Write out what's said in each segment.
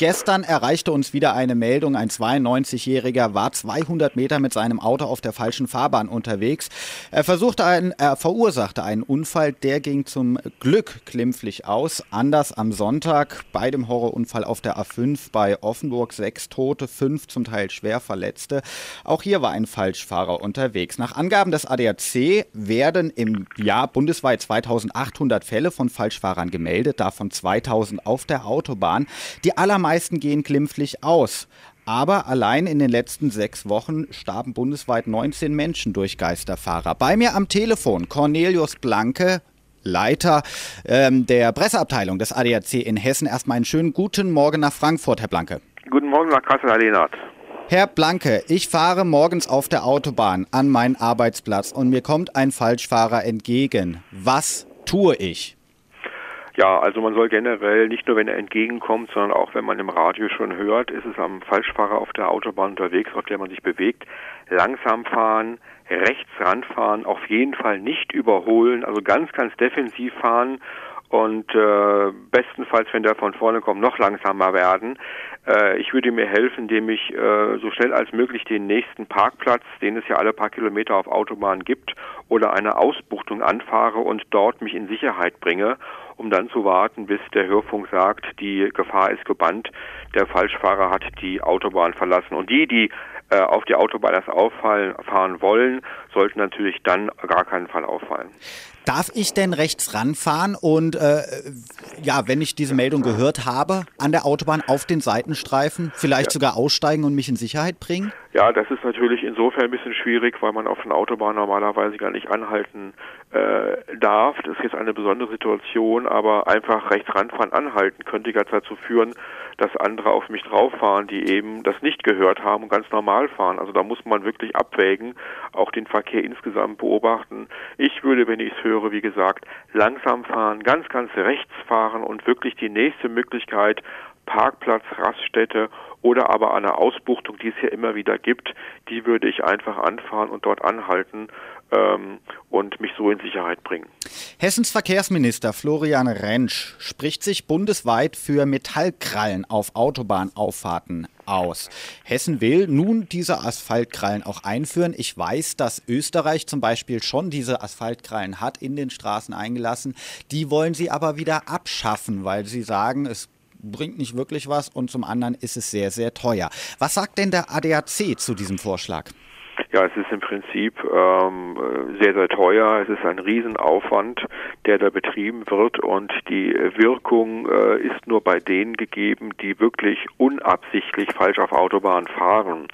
Gestern erreichte uns wieder eine Meldung. Ein 92-Jähriger war 200 Meter mit seinem Auto auf der falschen Fahrbahn unterwegs. Er, versuchte einen, er verursachte einen Unfall, der ging zum Glück glimpflich aus. Anders am Sonntag bei dem Horrorunfall auf der A5 bei Offenburg sechs Tote, fünf zum Teil schwer Verletzte. Auch hier war ein Falschfahrer unterwegs. Nach Angaben des ADAC werden im Jahr bundesweit 2800 Fälle von Falschfahrern gemeldet, davon 2000 auf der Autobahn. Die allermeisten meisten gehen glimpflich aus. Aber allein in den letzten sechs Wochen starben bundesweit 19 Menschen durch Geisterfahrer. Bei mir am Telefon Cornelius Blanke, Leiter ähm, der Presseabteilung des ADAC in Hessen. Erstmal einen schönen guten Morgen nach Frankfurt, Herr Blanke. Guten Morgen nach Kassel, Herr Lehnert. Herr Blanke, ich fahre morgens auf der Autobahn an meinen Arbeitsplatz und mir kommt ein Falschfahrer entgegen. Was tue ich? Ja, also man soll generell nicht nur, wenn er entgegenkommt, sondern auch wenn man im Radio schon hört, ist es am Falschfahrer auf der Autobahn unterwegs, auf der man sich bewegt, langsam fahren, rechts ranfahren, auf jeden Fall nicht überholen, also ganz, ganz defensiv fahren und äh, bestenfalls, wenn der von vorne kommt, noch langsamer werden. Äh, ich würde mir helfen, indem ich äh, so schnell als möglich den nächsten Parkplatz, den es ja alle paar Kilometer auf Autobahnen gibt, oder eine Ausbuchtung anfahre und dort mich in Sicherheit bringe, um dann zu warten, bis der Hörfunk sagt, die Gefahr ist gebannt, der Falschfahrer hat die Autobahn verlassen. Und die, die äh, auf die Autobahn erst auffallen, fahren wollen, sollten natürlich dann gar keinen Fall auffallen. Darf ich denn rechts ranfahren und äh, ja, wenn ich diese Meldung gehört habe, an der Autobahn auf den Seitenstreifen vielleicht ja. sogar aussteigen und mich in Sicherheit bringen? Ja, das ist natürlich insofern ein bisschen schwierig, weil man auf den Autobahn normalerweise gar nicht anhalten äh, darf. Das ist jetzt eine besondere Situation, aber einfach rechts ranfahren, anhalten könnte ja dazu führen, dass andere auf mich drauf fahren, die eben das nicht gehört haben und ganz normal fahren. Also da muss man wirklich abwägen, auch den Verkehr insgesamt beobachten. Ich würde, wenn ich es höre, wie gesagt, langsam fahren, ganz, ganz rechts fahren und wirklich die nächste Möglichkeit Parkplatz, Raststätte oder aber eine Ausbuchtung, die es hier immer wieder gibt, die würde ich einfach anfahren und dort anhalten ähm, und mich so in Sicherheit bringen. Hessens Verkehrsminister Florian Rentsch spricht sich bundesweit für Metallkrallen auf Autobahnauffahrten aus. Hessen will nun diese Asphaltkrallen auch einführen. Ich weiß, dass Österreich zum Beispiel schon diese Asphaltkrallen hat in den Straßen eingelassen. Die wollen sie aber wieder abschaffen, weil sie sagen, es bringt nicht wirklich was und zum anderen ist es sehr, sehr teuer. Was sagt denn der ADAC zu diesem Vorschlag? Ja, es ist im Prinzip ähm, sehr, sehr teuer. Es ist ein Riesenaufwand, der da betrieben wird und die Wirkung äh, ist nur bei denen gegeben, die wirklich unabsichtlich falsch auf Autobahn fahren.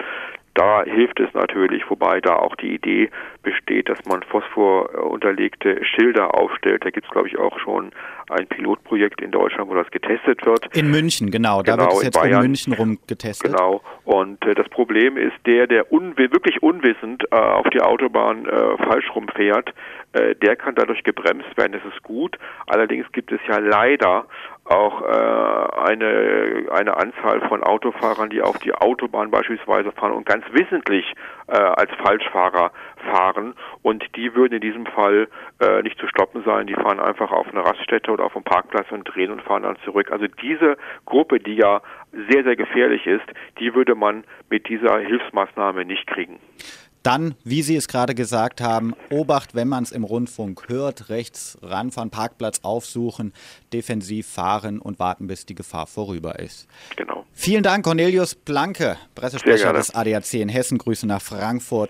Da hilft es natürlich, wobei da auch die Idee besteht, dass man phosphorunterlegte Schilder aufstellt. Da gibt es, glaube ich, auch schon ein Pilotprojekt in Deutschland, wo das getestet wird. In München, genau. Da genau, wird es jetzt in um München rum getestet. Genau. Und äh, das Problem ist, der, der unwi wirklich unwissend äh, auf die Autobahn äh, falsch rumfährt, äh, der kann dadurch gebremst werden. Das ist gut. Allerdings gibt es ja leider auch äh, eine, eine Anzahl von Autofahrern, die auf die Autobahn beispielsweise fahren und ganz wissentlich äh, als Falschfahrer fahren und die würden in diesem Fall äh, nicht zu stoppen sein. Die fahren einfach auf eine Raststätte oder auf einen Parkplatz und drehen und fahren dann zurück. Also diese Gruppe, die ja sehr, sehr gefährlich ist, die würde man mit dieser Hilfsmaßnahme nicht kriegen. Dann, wie Sie es gerade gesagt haben, Obacht, wenn man es im Rundfunk hört, rechts ranfahren, Parkplatz aufsuchen, defensiv fahren und warten, bis die Gefahr vorüber ist. Genau. Vielen Dank, Cornelius Blanke, Pressesprecher des ADAC in Hessen. Grüße nach Frankfurt.